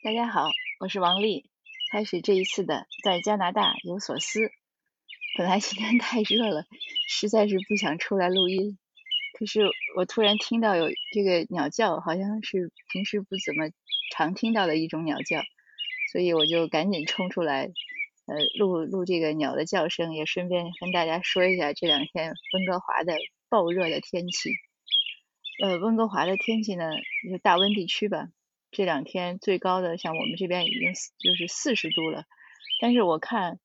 大家好，我是王丽。开始这一次的在加拿大有所思。本来今天太热了，实在是不想出来录音。可是我突然听到有这个鸟叫，好像是平时不怎么常听到的一种鸟叫，所以我就赶紧冲出来，呃，录录这个鸟的叫声，也顺便跟大家说一下这两天温哥华的暴热的天气。呃，温哥华的天气呢，就大温地区吧。这两天最高的像我们这边已经就是四十度了，但是我看，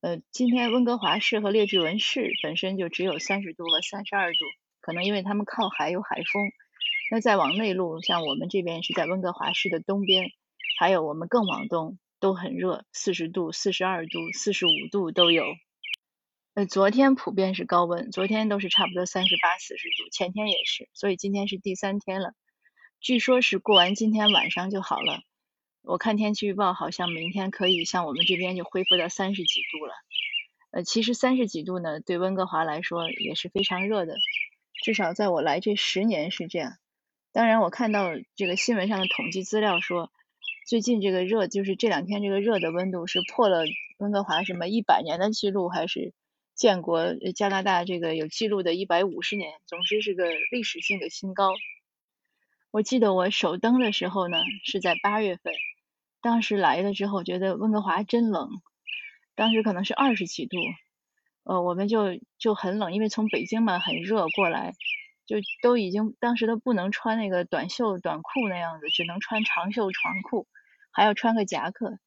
呃，今天温哥华市和列治文市本身就只有三十度和三十二度，可能因为他们靠海有海风。那再往内陆，像我们这边是在温哥华市的东边，还有我们更往东都很热，四十度、四十二度、四十五度都有。呃，昨天普遍是高温，昨天都是差不多三十八、四十度，前天也是，所以今天是第三天了。据说是过完今天晚上就好了。我看天气预报，好像明天可以像我们这边就恢复到三十几度了。呃，其实三十几度呢，对温哥华来说也是非常热的，至少在我来这十年是这样。当然，我看到这个新闻上的统计资料说，最近这个热，就是这两天这个热的温度是破了温哥华什么一百年的记录，还是建国加拿大这个有记录的一百五十年，总之是个历史性的新高。我记得我首登的时候呢，是在八月份，当时来了之后觉得温哥华真冷，当时可能是二十几度，呃，我们就就很冷，因为从北京嘛很热过来，就都已经当时都不能穿那个短袖短裤那样子，只能穿长袖长裤，还要穿个夹克。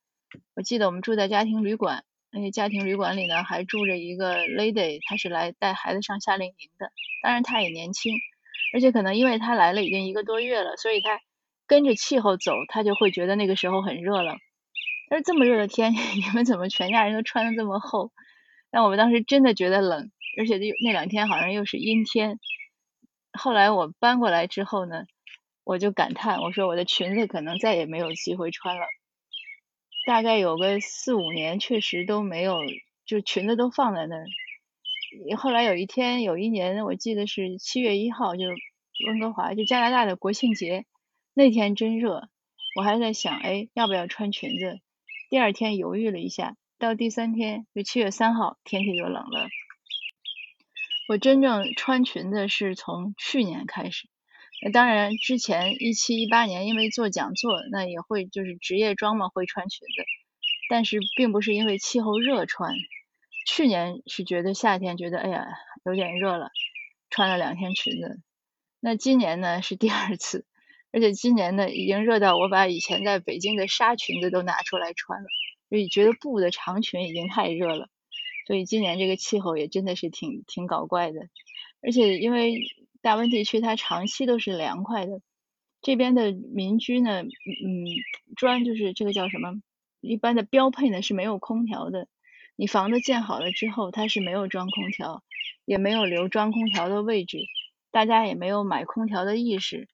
我记得我们住在家庭旅馆，那个家庭旅馆里呢还住着一个 lady，她是来带孩子上夏令营的，当然她也年轻。而且可能因为他来了已经一个多月了，所以他跟着气候走，他就会觉得那个时候很热了。但是这么热的天，你们怎么全家人都穿的这么厚？但我们当时真的觉得冷，而且那那两天好像又是阴天。后来我搬过来之后呢，我就感叹，我说我的裙子可能再也没有机会穿了。大概有个四五年，确实都没有，就裙子都放在那儿。后来有一天，有一年我记得是七月一号，就温哥华就加拿大的国庆节那天真热，我还在想，哎，要不要穿裙子？第二天犹豫了一下，到第三天就七月三号，天气就冷了。我真正穿裙子是从去年开始，那当然之前一七一八年因为做讲座，那也会就是职业装嘛会穿裙子，但是并不是因为气候热穿。去年是觉得夏天觉得哎呀有点热了，穿了两天裙子。那今年呢是第二次，而且今年呢已经热到我把以前在北京的纱裙子都拿出来穿了，所以觉得布的长裙已经太热了。所以今年这个气候也真的是挺挺搞怪的。而且因为大温地区它长期都是凉快的，这边的民居呢，嗯，砖就是这个叫什么？一般的标配呢是没有空调的。你房子建好了之后，它是没有装空调，也没有留装空调的位置，大家也没有买空调的意识，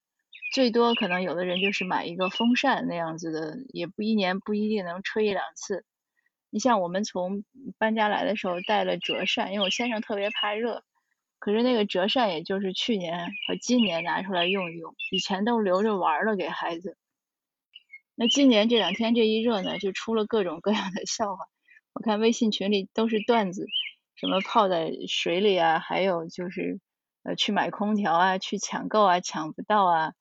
最多可能有的人就是买一个风扇那样子的，也不一年不一定能吹一两次。你像我们从搬家来的时候带了折扇，因为我先生特别怕热，可是那个折扇也就是去年和今年拿出来用一用，以前都留着玩了给孩子。那今年这两天这一热呢，就出了各种各样的笑话。我看微信群里都是段子，什么泡在水里啊，还有就是呃去买空调啊，去抢购啊，抢不到啊，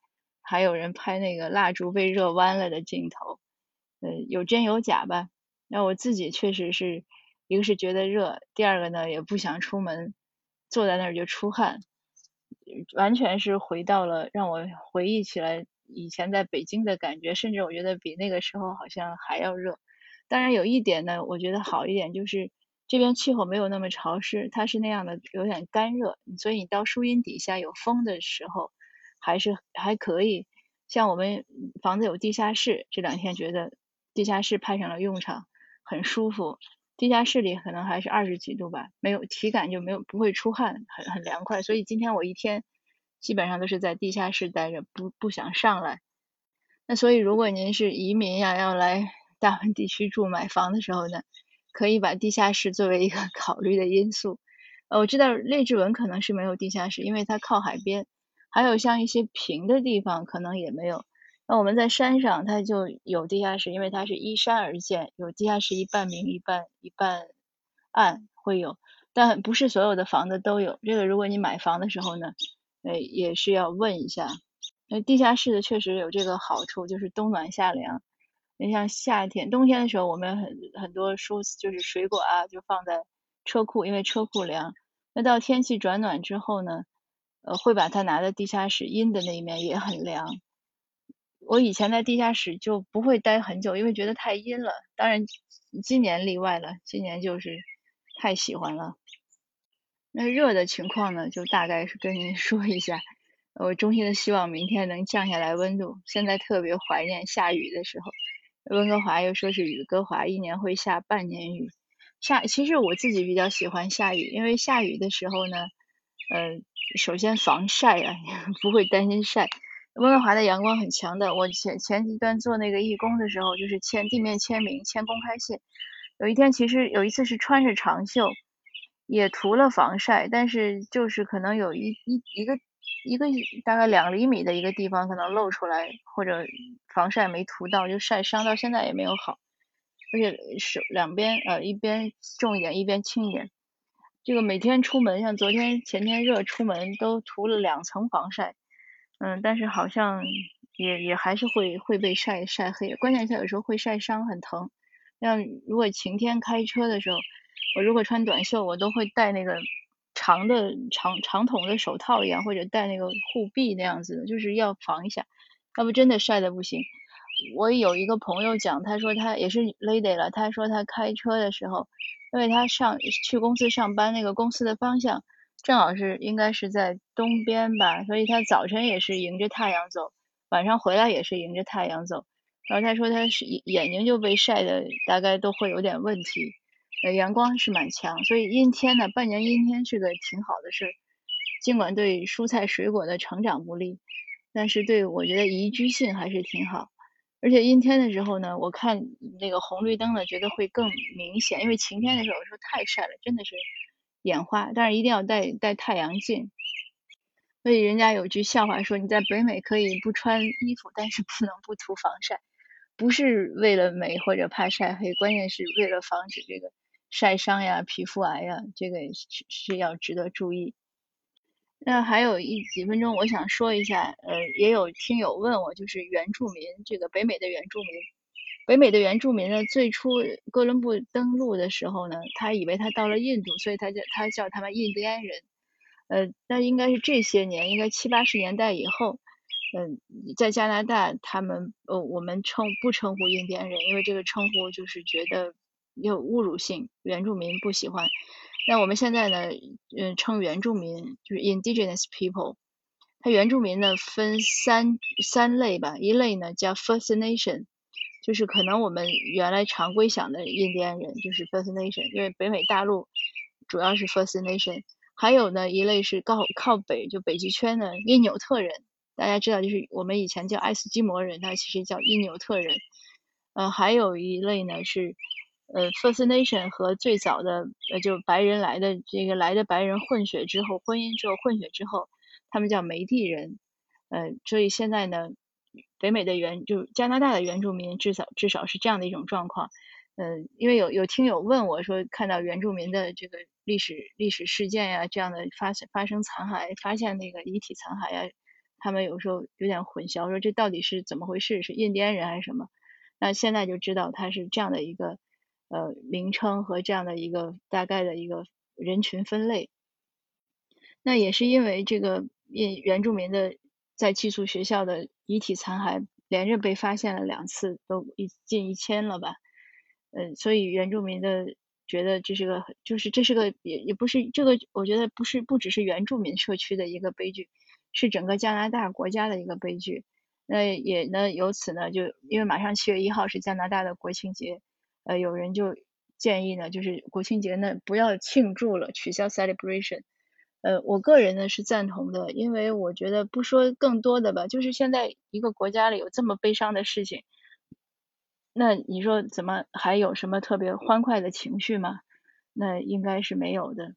还有人拍那个蜡烛被热弯了的镜头，呃有真有假吧。那我自己确实是一个是觉得热，第二个呢也不想出门，坐在那儿就出汗，完全是回到了让我回忆起来以前在北京的感觉，甚至我觉得比那个时候好像还要热。当然有一点呢，我觉得好一点就是这边气候没有那么潮湿，它是那样的有点干热，所以你到树荫底下有风的时候还是还可以。像我们房子有地下室，这两天觉得地下室派上了用场，很舒服。地下室里可能还是二十几度吧，没有体感就没有不会出汗，很很凉快。所以今天我一天基本上都是在地下室待着，不不想上来。那所以如果您是移民呀，要来。大温地区住买房的时候呢，可以把地下室作为一个 考虑的因素。呃，我知道列治文可能是没有地下室，因为它靠海边。还有像一些平的地方可能也没有。那我们在山上，它就有地下室，因为它是依山而建，有地下室一半明一半一半暗会有，但不是所有的房子都有。这个如果你买房的时候呢，呃，也是要问一下。那地下室的确实有这个好处，就是冬暖夏凉。你像夏天、冬天的时候，我们很很多蔬就是水果啊，就放在车库，因为车库凉。那到天气转暖之后呢，呃，会把它拿到地下室，阴的那一面也很凉。我以前在地下室就不会待很久，因为觉得太阴了。当然今年例外了，今年就是太喜欢了。那热的情况呢，就大概是跟您 说一下。我衷心的希望明天能降下来温度。现在特别怀念下雨的时候。温哥华又说是雨哥华，一年会下半年雨。下其实我自己比较喜欢下雨，因为下雨的时候呢，呃，首先防晒啊，不会担心晒。温哥华的阳光很强的，我前前几段做那个义工的时候，就是签地面签名、签公开信。有一天，其实有一次是穿着长袖，也涂了防晒，但是就是可能有一一一个一个大概两厘米的一个地方可能露出来，或者防晒没涂到，就晒伤，到现在也没有好。而且手两边呃一边重一点，一边轻一点。这个每天出门，像昨天前天热出门都涂了两层防晒。嗯，但是好像也也还是会会被晒晒黑，关键是有时候会晒伤，很疼。像如果晴天开车的时候，我如果穿短袖，我都会戴那个长的长长筒的手套一样，或者戴那个护臂那样子的，就是要防一下，要不真的晒的不行。我有一个朋友讲，他说他也是 lady 了，他说他开车的时候，因为他上去公司上班，那个公司的方向。正好是应该是在东边吧，所以他早晨也是迎着太阳走，晚上回来也是迎着太阳走。然后他说他是眼睛就被晒的，大概都会有点问题。呃，阳光是蛮强，所以阴天呢，半年阴天是个挺好的事儿。尽管对蔬菜水果的成长不利，但是对我觉得宜居性还是挺好。而且阴天的时候呢，我看那个红绿灯呢，觉得会更明显，因为晴天的时候有时候太晒了，真的是。眼花，但是一定要戴戴太阳镜。所以人家有句笑话说：“你在北美可以不穿衣服，但是不能不涂防晒。”不是为了美或者怕晒黑，关键是为了防止这个晒伤呀、皮肤癌呀，这个是是要值得注意。那还有一几分钟，我想说一下，呃，也有听友问我，就是原住民，这个北美的原住民。北美的原住民呢，最初哥伦布登陆的时候呢，他以为他到了印度，所以他叫他叫他们印第安人。呃，那应该是这些年，应该七八十年代以后，嗯，在加拿大，他们呃，我们称不称呼印第安人，因为这个称呼就是觉得有侮辱性，原住民不喜欢。那我们现在呢，嗯，称原住民就是 Indigenous people。它原住民呢分三三类吧，一类呢叫 First Nation。就是可能我们原来常规想的印第安人就是 First Nation，因为北美大陆主要是 First Nation，还有呢一类是靠靠北就北极圈的因纽特人，大家知道就是我们以前叫爱斯基摩人，它其实叫因纽特人。呃，还有一类呢是呃 First Nation 和最早的呃就白人来的这个来的白人混血之后婚姻之后混血之后，他们叫梅地人。呃，所以现在呢。北美的原就加拿大的原住民，至少至少是这样的一种状况。嗯，因为有有听友问我说，看到原住民的这个历史历史事件呀，这样的发发生残骸，发现那个遗体残骸呀，他们有时候有点混淆，说这到底是怎么回事？是印第安人还是什么？那现在就知道他是这样的一个呃名称和这样的一个大概的一个人群分类。那也是因为这个印原住民的。在寄宿学校的遗体残骸连着被发现了两次，都一近一千了吧？嗯，所以原住民的觉得这是个，就是这是个也也不是这个，我觉得不是不只是原住民社区的一个悲剧，是整个加拿大国家的一个悲剧。那也呢，由此呢，就因为马上七月一号是加拿大的国庆节，呃，有人就建议呢，就是国庆节呢不要庆祝了，取消 celebration。呃，我个人呢是赞同的，因为我觉得不说更多的吧，就是现在一个国家里有这么悲伤的事情，那你说怎么还有什么特别欢快的情绪吗？那应该是没有的。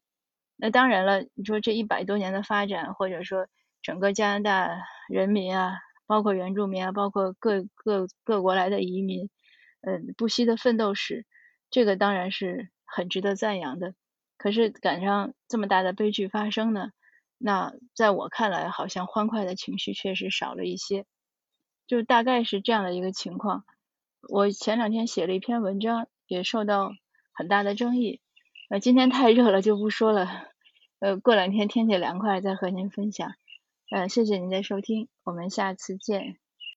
那当然了，你说这一百多年的发展，或者说整个加拿大人民啊，包括原住民啊，包括各各各国来的移民，嗯，不惜的奋斗史，这个当然是很值得赞扬的。可是赶上这么大的悲剧发生呢，那在我看来，好像欢快的情绪确实少了一些，就大概是这样的一个情况。我前两天写了一篇文章，也受到很大的争议。呃，今天太热了就不说了，呃，过两天天气凉快再和您分享。呃，谢谢您的收听，我们下次见。